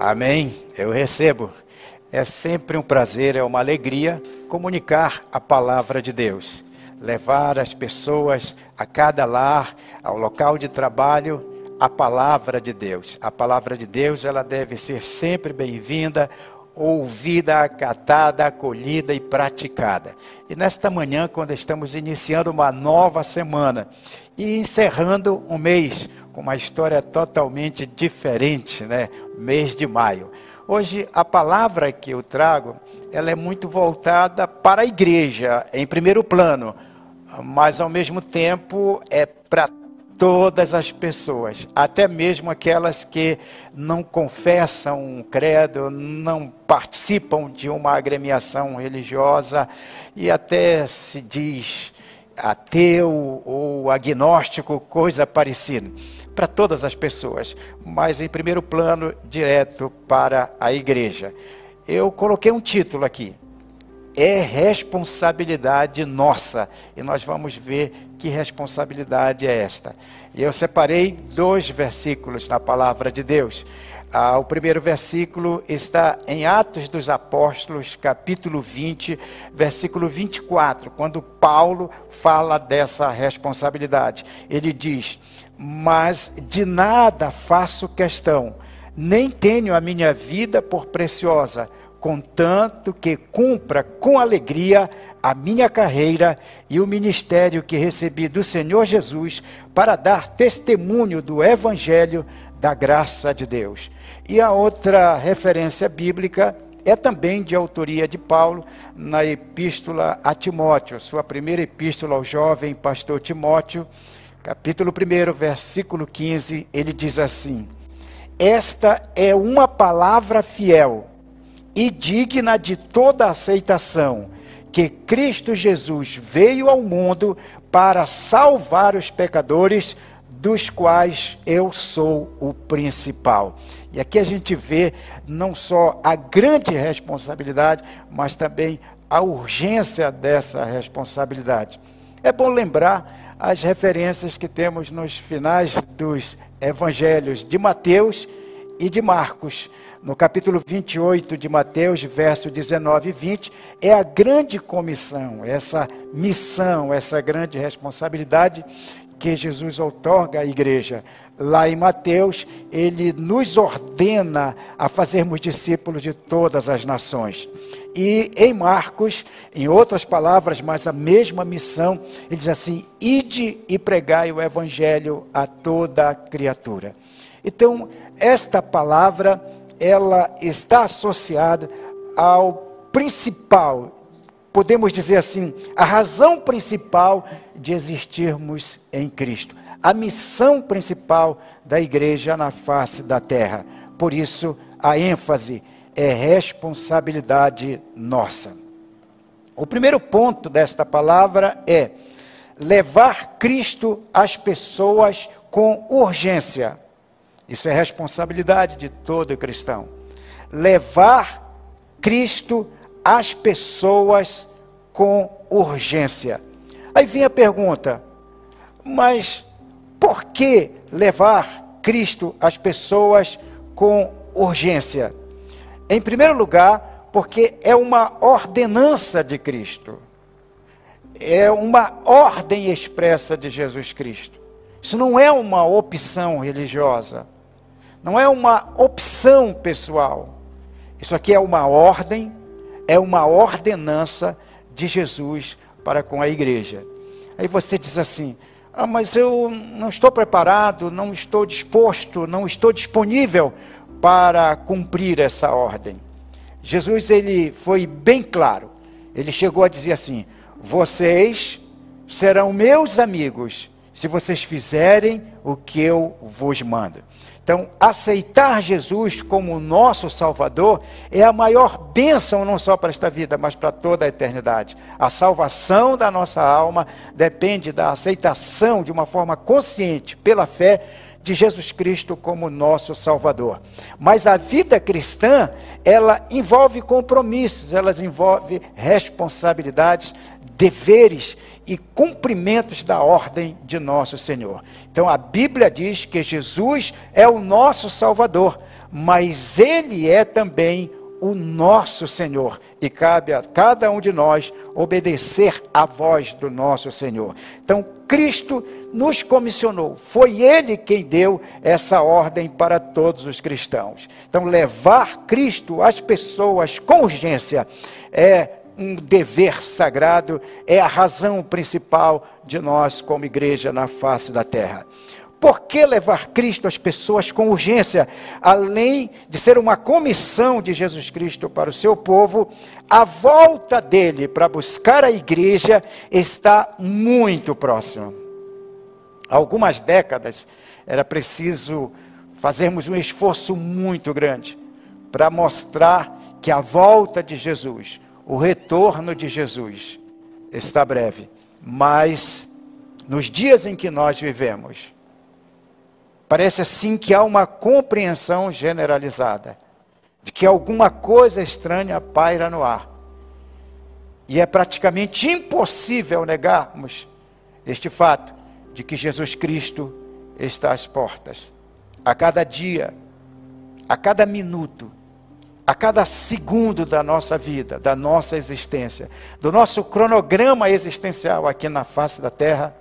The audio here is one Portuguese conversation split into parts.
Amém. Eu recebo. É sempre um prazer, é uma alegria comunicar a palavra de Deus, levar as pessoas a cada lar, ao local de trabalho, a palavra de Deus. A palavra de Deus, ela deve ser sempre bem-vinda, ouvida, acatada, acolhida e praticada. E nesta manhã, quando estamos iniciando uma nova semana e encerrando um mês, com uma história totalmente diferente, né? Mês de maio. Hoje a palavra que eu trago, ela é muito voltada para a igreja, em primeiro plano, mas ao mesmo tempo é para todas as pessoas, até mesmo aquelas que não confessam um credo, não participam de uma agremiação religiosa e até se diz ateu ou agnóstico, coisa parecida para todas as pessoas, mas em primeiro plano, direto para a igreja. Eu coloquei um título aqui. É responsabilidade nossa. E nós vamos ver que responsabilidade é esta. E eu separei dois versículos na palavra de Deus. Ah, o primeiro versículo está em Atos dos Apóstolos, capítulo 20, versículo 24, quando Paulo fala dessa responsabilidade. Ele diz: Mas de nada faço questão, nem tenho a minha vida por preciosa, contanto que cumpra com alegria a minha carreira e o ministério que recebi do Senhor Jesus para dar testemunho do Evangelho da graça de Deus. E a outra referência bíblica é também de autoria de Paulo, na epístola a Timóteo, sua primeira epístola ao jovem pastor Timóteo, capítulo 1, versículo 15, ele diz assim: Esta é uma palavra fiel e digna de toda aceitação, que Cristo Jesus veio ao mundo para salvar os pecadores, dos quais eu sou o principal. E aqui a gente vê não só a grande responsabilidade, mas também a urgência dessa responsabilidade. É bom lembrar as referências que temos nos finais dos evangelhos de Mateus e de Marcos. No capítulo 28 de Mateus, verso 19 e 20, é a grande comissão, essa missão, essa grande responsabilidade que Jesus outorga à igreja. Lá em Mateus, ele nos ordena a fazermos discípulos de todas as nações. E em Marcos, em outras palavras, mas a mesma missão, ele diz assim: ide e pregai o evangelho a toda criatura. Então, esta palavra, ela está associada ao principal podemos dizer assim, a razão principal de existirmos em Cristo, a missão principal da igreja na face da terra. Por isso, a ênfase é responsabilidade nossa. O primeiro ponto desta palavra é levar Cristo às pessoas com urgência. Isso é responsabilidade de todo cristão. Levar Cristo as pessoas com urgência. Aí vem a pergunta: mas por que levar Cristo às pessoas com urgência? Em primeiro lugar, porque é uma ordenança de Cristo. É uma ordem expressa de Jesus Cristo. Isso não é uma opção religiosa. Não é uma opção pessoal. Isso aqui é uma ordem é uma ordenança de Jesus para com a igreja. Aí você diz assim: ah, mas eu não estou preparado, não estou disposto, não estou disponível para cumprir essa ordem. Jesus ele foi bem claro. Ele chegou a dizer assim: vocês serão meus amigos se vocês fizerem o que eu vos mando. Então, aceitar Jesus como nosso Salvador é a maior bênção, não só para esta vida, mas para toda a eternidade. A salvação da nossa alma depende da aceitação de uma forma consciente, pela fé, de Jesus Cristo como nosso Salvador. Mas a vida cristã, ela envolve compromissos, ela envolve responsabilidades, deveres e cumprimentos da ordem de nosso Senhor. Então a Bíblia diz que Jesus é o nosso Salvador, mas Ele é também o nosso Senhor. E cabe a cada um de nós obedecer à voz do nosso Senhor. Então, Cristo nos comissionou, foi Ele quem deu essa ordem para todos os cristãos. Então, levar Cristo às pessoas com urgência é um dever sagrado, é a razão principal de nós, como igreja na face da terra. Por que levar Cristo às pessoas com urgência? Além de ser uma comissão de Jesus Cristo para o seu povo, a volta dele para buscar a igreja está muito próxima. Há algumas décadas era preciso fazermos um esforço muito grande para mostrar que a volta de Jesus, o retorno de Jesus, está breve. Mas nos dias em que nós vivemos, Parece assim que há uma compreensão generalizada de que alguma coisa estranha paira no ar. E é praticamente impossível negarmos este fato de que Jesus Cristo está às portas. A cada dia, a cada minuto, a cada segundo da nossa vida, da nossa existência, do nosso cronograma existencial aqui na face da terra,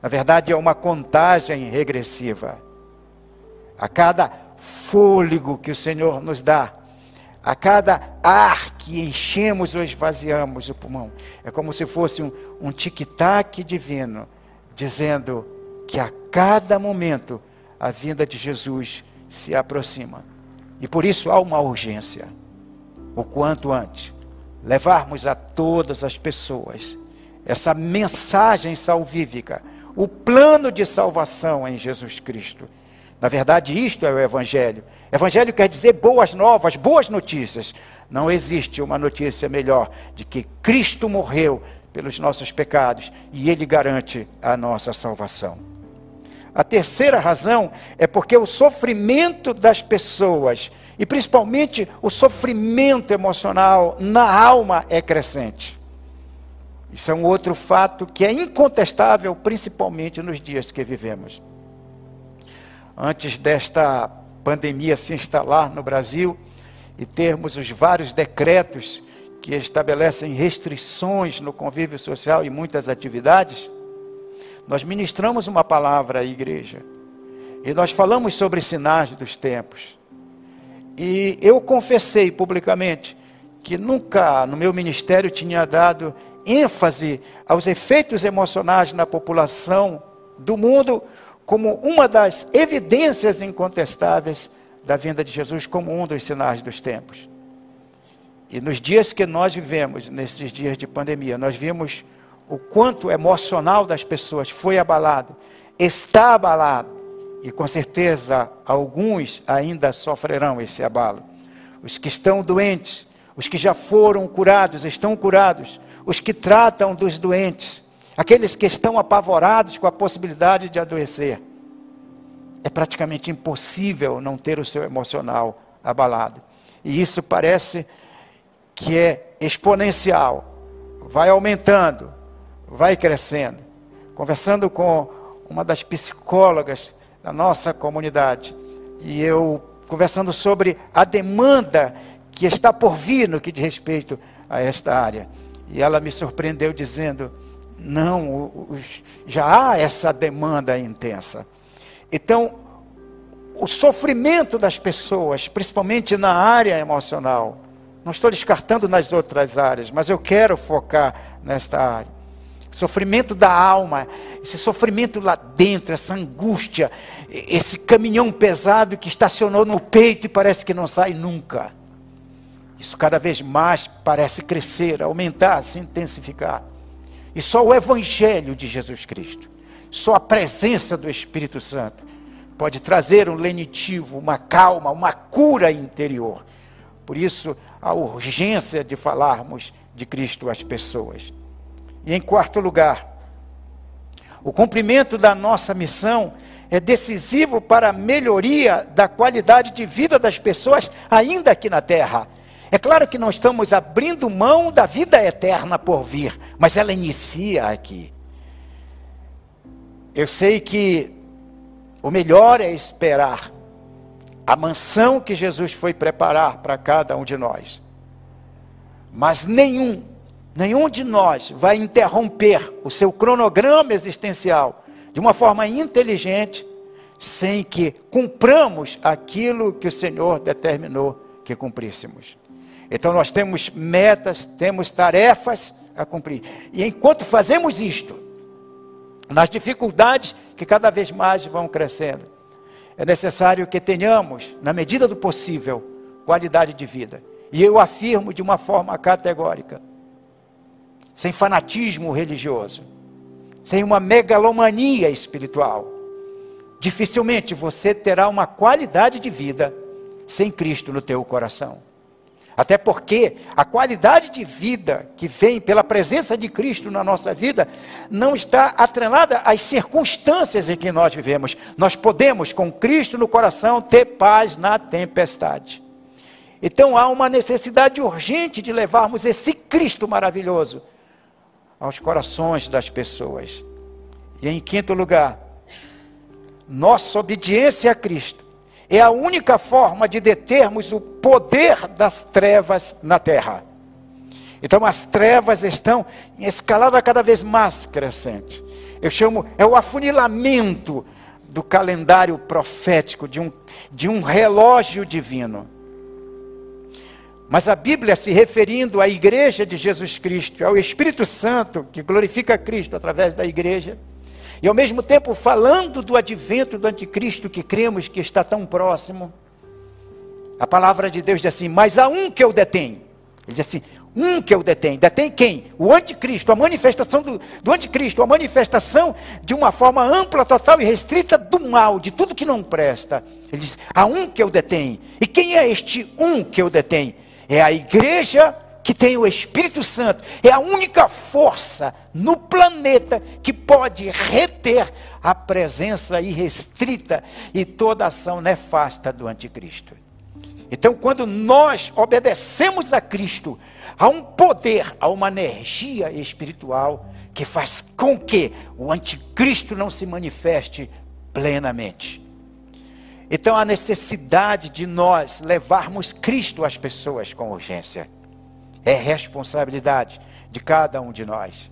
na verdade é uma contagem regressiva a cada fôlego que o Senhor nos dá, a cada ar que enchemos ou esvaziamos o pulmão. É como se fosse um, um tic-tac divino, dizendo que a cada momento a vinda de Jesus se aproxima. E por isso há uma urgência, o quanto antes, levarmos a todas as pessoas essa mensagem salvífica, o plano de salvação em Jesus Cristo na verdade, isto é o Evangelho. Evangelho quer dizer boas novas, boas notícias. Não existe uma notícia melhor de que Cristo morreu pelos nossos pecados e Ele garante a nossa salvação. A terceira razão é porque o sofrimento das pessoas, e principalmente o sofrimento emocional na alma, é crescente. Isso é um outro fato que é incontestável, principalmente nos dias que vivemos antes desta pandemia se instalar no Brasil e termos os vários decretos que estabelecem restrições no convívio social e muitas atividades, nós ministramos uma palavra à igreja. E nós falamos sobre sinais dos tempos. E eu confessei publicamente que nunca no meu ministério tinha dado ênfase aos efeitos emocionais na população do mundo como uma das evidências incontestáveis da vinda de Jesus, como um dos sinais dos tempos. E nos dias que nós vivemos, nesses dias de pandemia, nós vimos o quanto emocional das pessoas foi abalado, está abalado, e com certeza alguns ainda sofrerão esse abalo. Os que estão doentes, os que já foram curados, estão curados, os que tratam dos doentes, aqueles que estão apavorados com a possibilidade de adoecer. É praticamente impossível não ter o seu emocional abalado. E isso parece que é exponencial, vai aumentando, vai crescendo. Conversando com uma das psicólogas da nossa comunidade, e eu conversando sobre a demanda que está por vir no que diz respeito a esta área. E ela me surpreendeu dizendo: não, já há essa demanda intensa. Então, o sofrimento das pessoas, principalmente na área emocional, não estou descartando nas outras áreas, mas eu quero focar nesta área. Sofrimento da alma, esse sofrimento lá dentro, essa angústia, esse caminhão pesado que estacionou no peito e parece que não sai nunca. Isso cada vez mais parece crescer, aumentar, se intensificar. E só o Evangelho de Jesus Cristo, só a presença do Espírito Santo pode trazer um lenitivo, uma calma, uma cura interior. Por isso, a urgência de falarmos de Cristo às pessoas. E em quarto lugar, o cumprimento da nossa missão é decisivo para a melhoria da qualidade de vida das pessoas ainda aqui na terra. É claro que não estamos abrindo mão da vida eterna por vir, mas ela inicia aqui. Eu sei que o melhor é esperar a mansão que Jesus foi preparar para cada um de nós. Mas nenhum, nenhum de nós vai interromper o seu cronograma existencial de uma forma inteligente, sem que cumpramos aquilo que o Senhor determinou que cumpríssemos. Então nós temos metas, temos tarefas a cumprir. E enquanto fazemos isto, nas dificuldades que cada vez mais vão crescendo, é necessário que tenhamos, na medida do possível, qualidade de vida. E eu afirmo de uma forma categórica, sem fanatismo religioso, sem uma megalomania espiritual. Dificilmente você terá uma qualidade de vida sem Cristo no teu coração. Até porque a qualidade de vida que vem pela presença de Cristo na nossa vida não está atrelada às circunstâncias em que nós vivemos. Nós podemos, com Cristo no coração, ter paz na tempestade. Então há uma necessidade urgente de levarmos esse Cristo maravilhoso aos corações das pessoas. E em quinto lugar, nossa obediência a Cristo é a única forma de determos o poder das trevas na terra. Então as trevas estão em escalada cada vez mais crescente. Eu chamo, é o afunilamento do calendário profético, de um, de um relógio divino. Mas a Bíblia, se referindo à igreja de Jesus Cristo, ao Espírito Santo, que glorifica Cristo através da igreja, e ao mesmo tempo, falando do advento do anticristo que cremos que está tão próximo, a palavra de Deus diz assim: Mas há um que eu detenho. Ele diz assim: Um que eu detenho. Detém quem? O anticristo, a manifestação do, do anticristo, a manifestação de uma forma ampla, total e restrita do mal, de tudo que não presta. Ele diz: Há um que eu detenho. E quem é este um que eu detenho? É a igreja que tem o Espírito Santo, é a única força no planeta que pode reter a presença irrestrita e toda ação nefasta do anticristo. Então, quando nós obedecemos a Cristo, há um poder, há uma energia espiritual que faz com que o anticristo não se manifeste plenamente. Então, a necessidade de nós levarmos Cristo às pessoas com urgência. É responsabilidade de cada um de nós.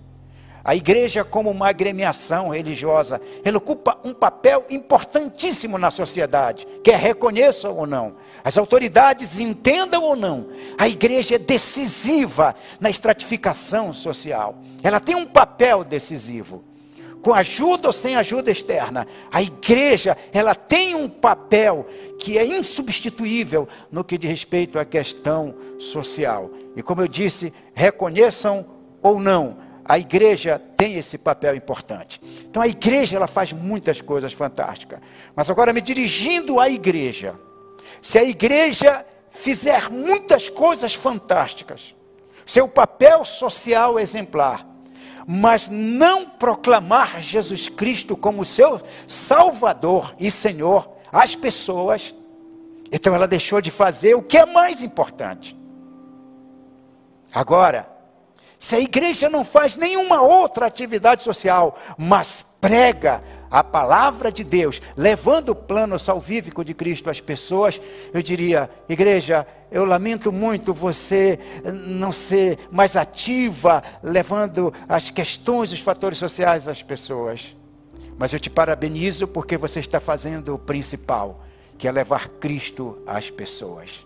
A igreja, como uma agremiação religiosa, ela ocupa um papel importantíssimo na sociedade, quer reconheçam ou não, as autoridades entendam ou não, a igreja é decisiva na estratificação social. Ela tem um papel decisivo. Com ajuda ou sem ajuda externa, a igreja, ela tem um papel que é insubstituível no que diz respeito à questão social. E como eu disse, reconheçam ou não, a igreja tem esse papel importante. Então a igreja ela faz muitas coisas fantásticas. Mas agora me dirigindo à igreja, se a igreja fizer muitas coisas fantásticas, seu papel social exemplar, mas não proclamar Jesus Cristo como seu Salvador e Senhor às pessoas, então ela deixou de fazer o que é mais importante. Agora, se a igreja não faz nenhuma outra atividade social, mas prega a palavra de Deus, levando o plano salvífico de Cristo às pessoas, eu diria, igreja, eu lamento muito você não ser mais ativa, levando as questões, os fatores sociais às pessoas. Mas eu te parabenizo porque você está fazendo o principal, que é levar Cristo às pessoas.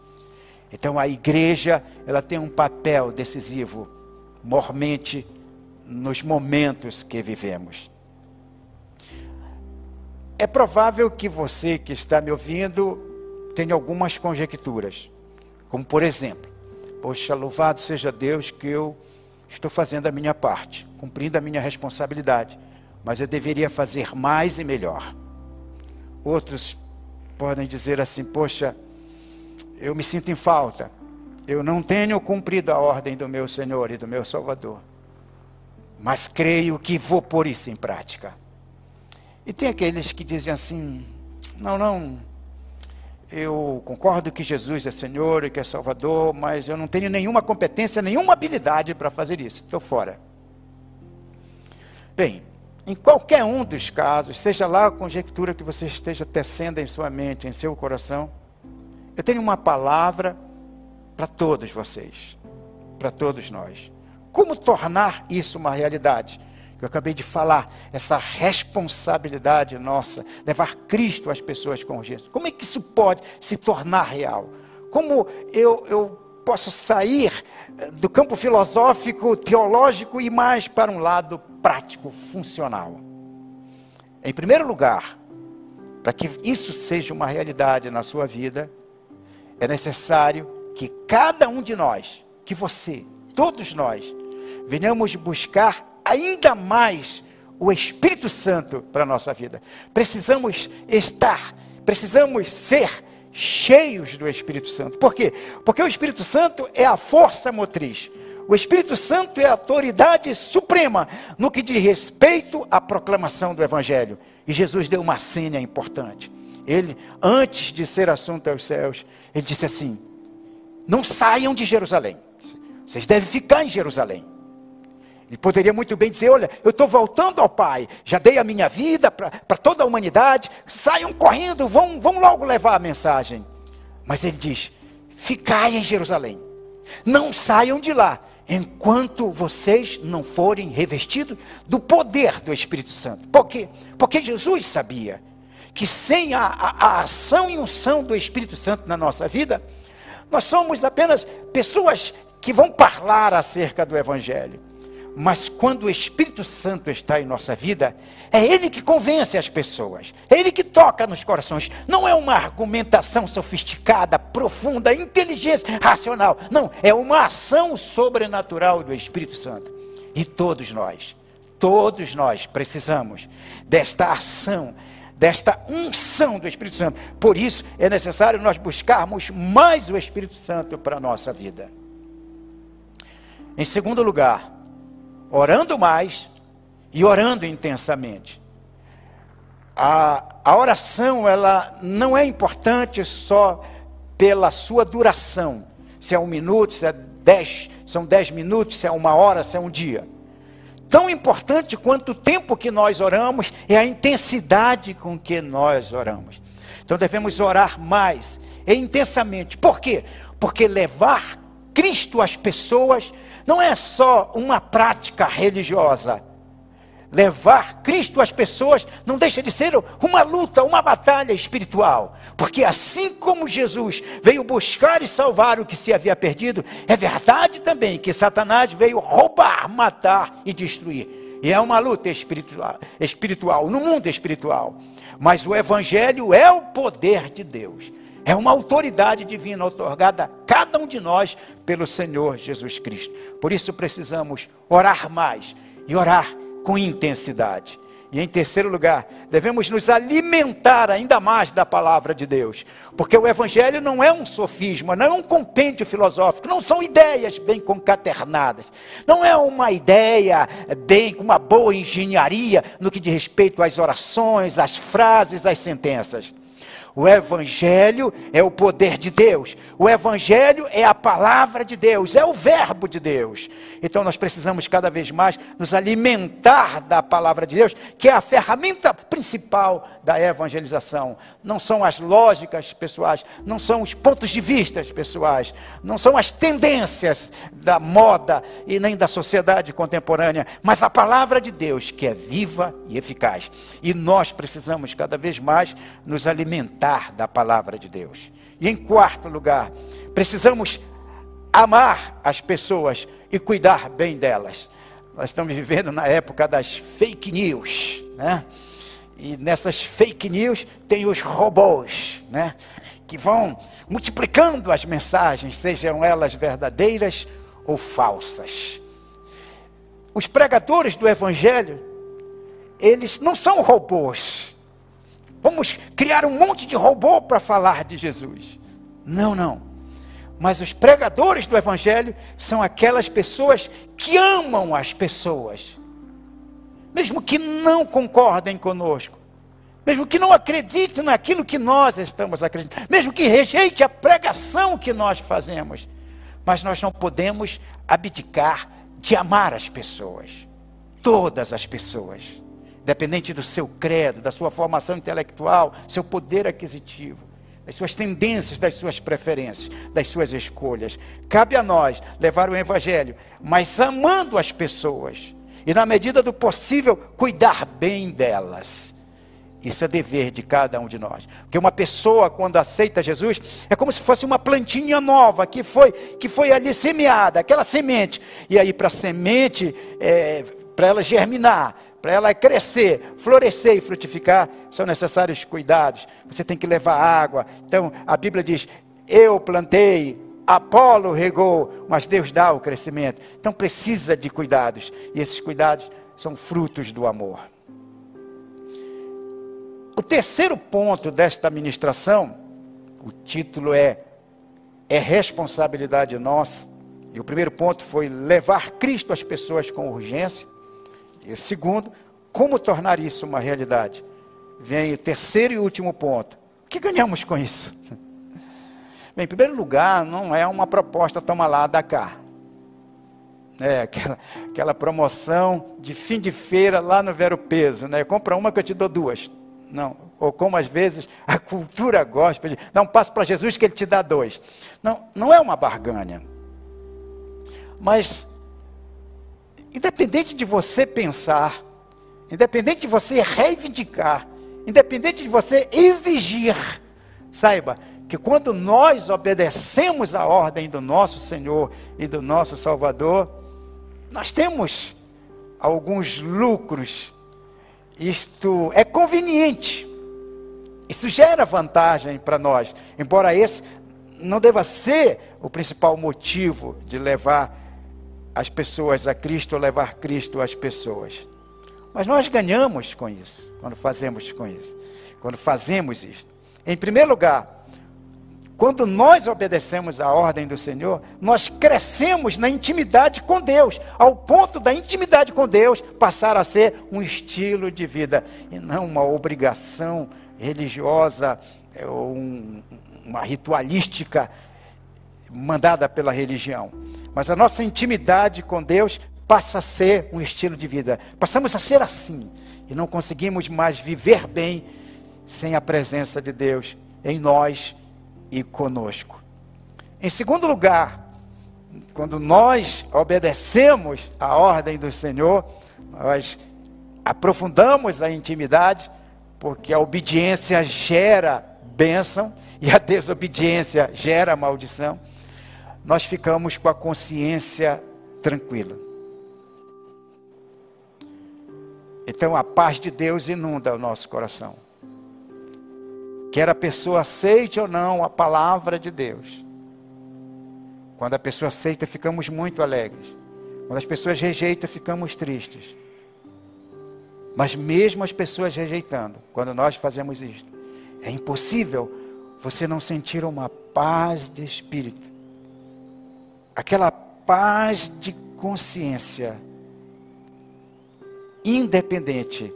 Então a igreja, ela tem um papel decisivo, mormente, nos momentos que vivemos. É provável que você que está me ouvindo tenha algumas conjecturas, como por exemplo, poxa, louvado seja Deus que eu estou fazendo a minha parte, cumprindo a minha responsabilidade, mas eu deveria fazer mais e melhor. Outros podem dizer assim, poxa, eu me sinto em falta. Eu não tenho cumprido a ordem do meu Senhor e do meu Salvador. Mas creio que vou pôr isso em prática. E tem aqueles que dizem assim: não, não, eu concordo que Jesus é Senhor e que é Salvador, mas eu não tenho nenhuma competência, nenhuma habilidade para fazer isso, estou fora. Bem, em qualquer um dos casos, seja lá a conjectura que você esteja tecendo em sua mente, em seu coração, eu tenho uma palavra para todos vocês, para todos nós. Como tornar isso uma realidade? Eu acabei de falar, essa responsabilidade nossa, levar Cristo às pessoas com Jesus. Como é que isso pode se tornar real? Como eu, eu posso sair eh, do campo filosófico, teológico e mais para um lado prático, funcional? Em primeiro lugar, para que isso seja uma realidade na sua vida, é necessário que cada um de nós, que você, todos nós, venhamos buscar ainda mais o Espírito Santo para a nossa vida. Precisamos estar, precisamos ser cheios do Espírito Santo. Por quê? Porque o Espírito Santo é a força motriz. O Espírito Santo é a autoridade suprema no que diz respeito à proclamação do Evangelho. E Jesus deu uma senha importante. Ele, antes de ser assunto aos céus, ele disse assim: Não saiam de Jerusalém. Vocês devem ficar em Jerusalém. Ele poderia muito bem dizer: Olha, eu estou voltando ao Pai, já dei a minha vida para toda a humanidade, saiam correndo, vão, vão logo levar a mensagem. Mas ele diz: Ficai em Jerusalém, não saiam de lá, enquanto vocês não forem revestidos do poder do Espírito Santo. Por quê? Porque Jesus sabia que sem a, a, a ação e unção do Espírito Santo na nossa vida, nós somos apenas pessoas que vão falar acerca do Evangelho mas quando o Espírito Santo está em nossa vida, é Ele que convence as pessoas, é Ele que toca nos corações. Não é uma argumentação sofisticada, profunda, inteligência, racional. Não, é uma ação sobrenatural do Espírito Santo. E todos nós, todos nós precisamos desta ação, desta unção do Espírito Santo. Por isso é necessário nós buscarmos mais o Espírito Santo para a nossa vida. Em segundo lugar, orando mais e orando intensamente. A, a oração, ela não é importante só pela sua duração. Se é um minuto, se é dez, são dez minutos, se é uma hora, se é um dia. Tão importante quanto o tempo que nós oramos é a intensidade com que nós oramos. Então devemos orar mais e intensamente. Por quê? Porque levar Cristo às pessoas não é só uma prática religiosa. Levar Cristo às pessoas não deixa de ser uma luta, uma batalha espiritual. Porque assim como Jesus veio buscar e salvar o que se havia perdido, é verdade também que Satanás veio roubar, matar e destruir. E é uma luta espiritual, espiritual no mundo espiritual. Mas o Evangelho é o poder de Deus é uma autoridade divina otorgada a cada um de nós pelo Senhor Jesus Cristo. Por isso precisamos orar mais e orar com intensidade. E em terceiro lugar, devemos nos alimentar ainda mais da palavra de Deus, porque o Evangelho não é um sofisma, não é um compêndio filosófico, não são ideias bem concaternadas, não é uma ideia bem com uma boa engenharia no que diz respeito às orações, às frases, às sentenças. O Evangelho é o poder de Deus. O Evangelho é a palavra de Deus, é o Verbo de Deus. Então nós precisamos cada vez mais nos alimentar da palavra de Deus, que é a ferramenta principal da evangelização. Não são as lógicas pessoais, não são os pontos de vista pessoais, não são as tendências da moda e nem da sociedade contemporânea, mas a palavra de Deus, que é viva e eficaz. E nós precisamos cada vez mais nos alimentar alimentar da palavra de Deus. E em quarto lugar, precisamos amar as pessoas e cuidar bem delas. Nós estamos vivendo na época das fake news, né? E nessas fake news tem os robôs, né? Que vão multiplicando as mensagens, sejam elas verdadeiras ou falsas. Os pregadores do evangelho, eles não são robôs. Vamos criar um monte de robô para falar de Jesus. Não, não. Mas os pregadores do Evangelho são aquelas pessoas que amam as pessoas, mesmo que não concordem conosco, mesmo que não acreditem naquilo que nós estamos acreditando, mesmo que rejeite a pregação que nós fazemos. Mas nós não podemos abdicar de amar as pessoas, todas as pessoas dependente do seu credo, da sua formação intelectual, seu poder aquisitivo. das suas tendências, das suas preferências, das suas escolhas. Cabe a nós levar o Evangelho, mas amando as pessoas e, na medida do possível, cuidar bem delas. Isso é dever de cada um de nós. Porque uma pessoa, quando aceita Jesus, é como se fosse uma plantinha nova que foi, que foi ali semeada, aquela semente. E aí, para a semente, é, para ela germinar, para ela crescer, florescer e frutificar, são necessários cuidados. Você tem que levar água. Então, a Bíblia diz: Eu plantei, Apolo regou, mas Deus dá o crescimento. Então, precisa de cuidados. E esses cuidados são frutos do amor. O terceiro ponto desta ministração, o título é É responsabilidade nossa. E o primeiro ponto foi levar Cristo às pessoas com urgência. E segundo, como tornar isso uma realidade? Vem o terceiro e último ponto. O que ganhamos com isso? Bem, em primeiro lugar, não é uma proposta toma lá da cá. É, aquela, aquela promoção de fim de feira lá no Vero Peso, né? Compra uma que eu te dou duas. Não, ou como às vezes a cultura gosta de dá um passo para Jesus que ele te dá dois. Não, não é uma barganha. Mas Independente de você pensar, independente de você reivindicar, independente de você exigir, saiba que quando nós obedecemos a ordem do nosso Senhor e do nosso Salvador, nós temos alguns lucros. Isto é conveniente. Isso gera vantagem para nós, embora esse não deva ser o principal motivo de levar as pessoas a Cristo, levar Cristo às pessoas. Mas nós ganhamos com isso, quando fazemos com isso, quando fazemos isso. Em primeiro lugar, quando nós obedecemos à ordem do Senhor, nós crescemos na intimidade com Deus, ao ponto da intimidade com Deus passar a ser um estilo de vida e não uma obrigação religiosa ou um, uma ritualística mandada pela religião. Mas a nossa intimidade com Deus passa a ser um estilo de vida. Passamos a ser assim. E não conseguimos mais viver bem sem a presença de Deus em nós e conosco. Em segundo lugar, quando nós obedecemos a ordem do Senhor, nós aprofundamos a intimidade, porque a obediência gera bênção e a desobediência gera maldição nós ficamos com a consciência tranquila. Então a paz de Deus inunda o nosso coração. Quer a pessoa aceite ou não a palavra de Deus. Quando a pessoa aceita, ficamos muito alegres. Quando as pessoas rejeitam, ficamos tristes. Mas mesmo as pessoas rejeitando, quando nós fazemos isto, é impossível você não sentir uma paz de espírito aquela paz de consciência, independente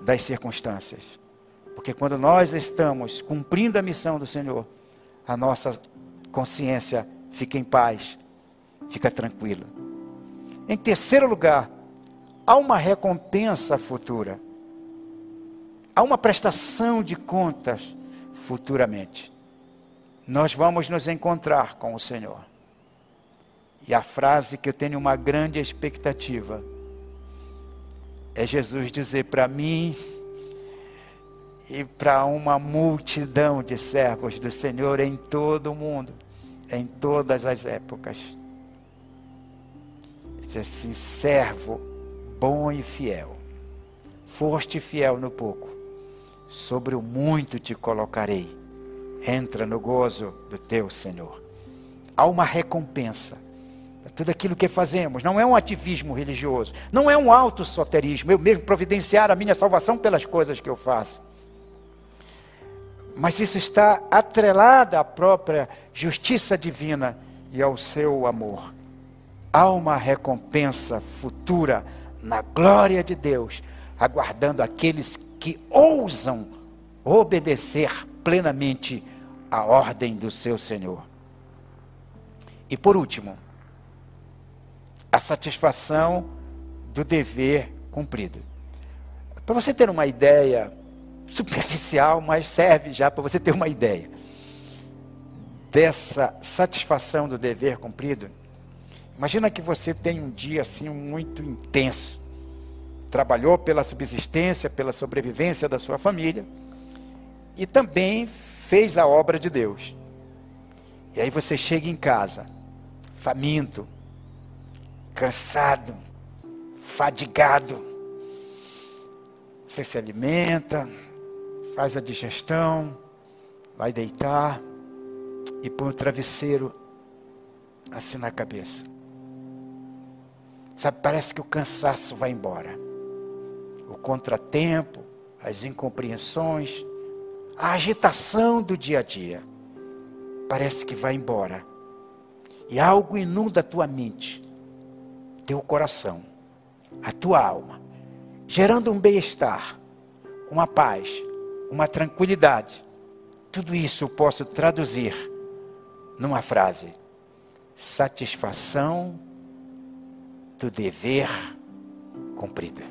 das circunstâncias. Porque quando nós estamos cumprindo a missão do Senhor, a nossa consciência fica em paz, fica tranquila. Em terceiro lugar, há uma recompensa futura. Há uma prestação de contas futuramente. Nós vamos nos encontrar com o Senhor. E a frase que eu tenho uma grande expectativa é Jesus dizer para mim e para uma multidão de servos do Senhor em todo o mundo, em todas as épocas. Diz assim: servo bom e fiel, foste fiel no pouco, sobre o muito te colocarei. Entra no gozo do teu Senhor. Há uma recompensa tudo aquilo que fazemos. Não é um ativismo religioso, não é um autossoterismo, eu mesmo providenciar a minha salvação pelas coisas que eu faço. Mas isso está atrelado à própria justiça divina e ao seu amor. Há uma recompensa futura na glória de Deus, aguardando aqueles que ousam obedecer plenamente à ordem do seu Senhor. E por último, a satisfação do dever cumprido. Para você ter uma ideia superficial, mas serve já para você ter uma ideia. dessa satisfação do dever cumprido, imagina que você tem um dia assim muito intenso. Trabalhou pela subsistência, pela sobrevivência da sua família e também fez a obra de Deus. E aí você chega em casa, faminto, cansado, fadigado. Você se alimenta, faz a digestão, vai deitar e põe o travesseiro assim na cabeça. Sabe, parece que o cansaço vai embora. O contratempo, as incompreensões, a agitação do dia a dia. Parece que vai embora. E algo inunda a tua mente, teu coração, a tua alma, gerando um bem-estar, uma paz, uma tranquilidade. Tudo isso eu posso traduzir numa frase: satisfação do dever cumprido.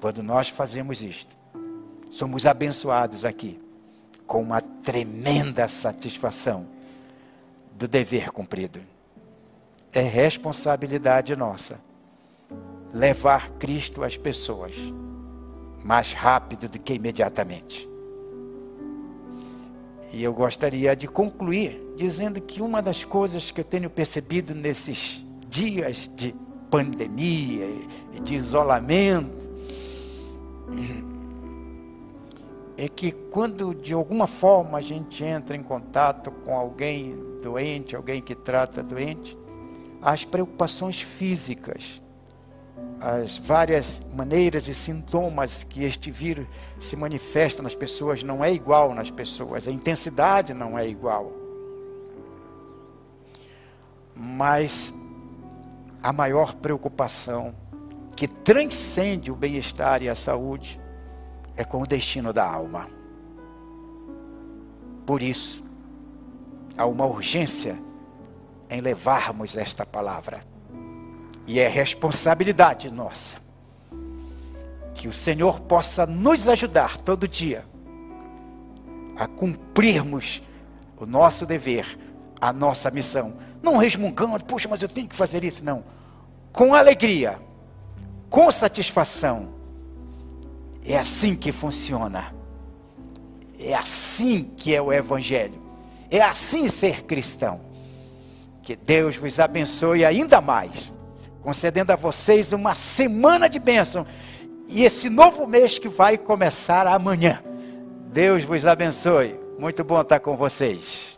Quando nós fazemos isto, somos abençoados aqui com uma tremenda satisfação do dever cumprido. É responsabilidade nossa levar Cristo às pessoas mais rápido do que imediatamente. E eu gostaria de concluir dizendo que uma das coisas que eu tenho percebido nesses dias de pandemia e de isolamento é que quando de alguma forma a gente entra em contato com alguém doente, alguém que trata doente, as preocupações físicas as várias maneiras e sintomas que este vírus se manifesta nas pessoas não é igual nas pessoas, a intensidade não é igual. Mas a maior preocupação que transcende o bem-estar e a saúde é com o destino da alma. Por isso, há uma urgência em levarmos esta palavra e é responsabilidade nossa. Que o Senhor possa nos ajudar todo dia a cumprirmos o nosso dever, a nossa missão. Não resmungando, puxa, mas eu tenho que fazer isso. Não. Com alegria, com satisfação. É assim que funciona. É assim que é o Evangelho. É assim ser cristão. Que Deus vos abençoe ainda mais concedendo a vocês uma semana de bênção. E esse novo mês que vai começar amanhã. Deus vos abençoe. Muito bom estar com vocês.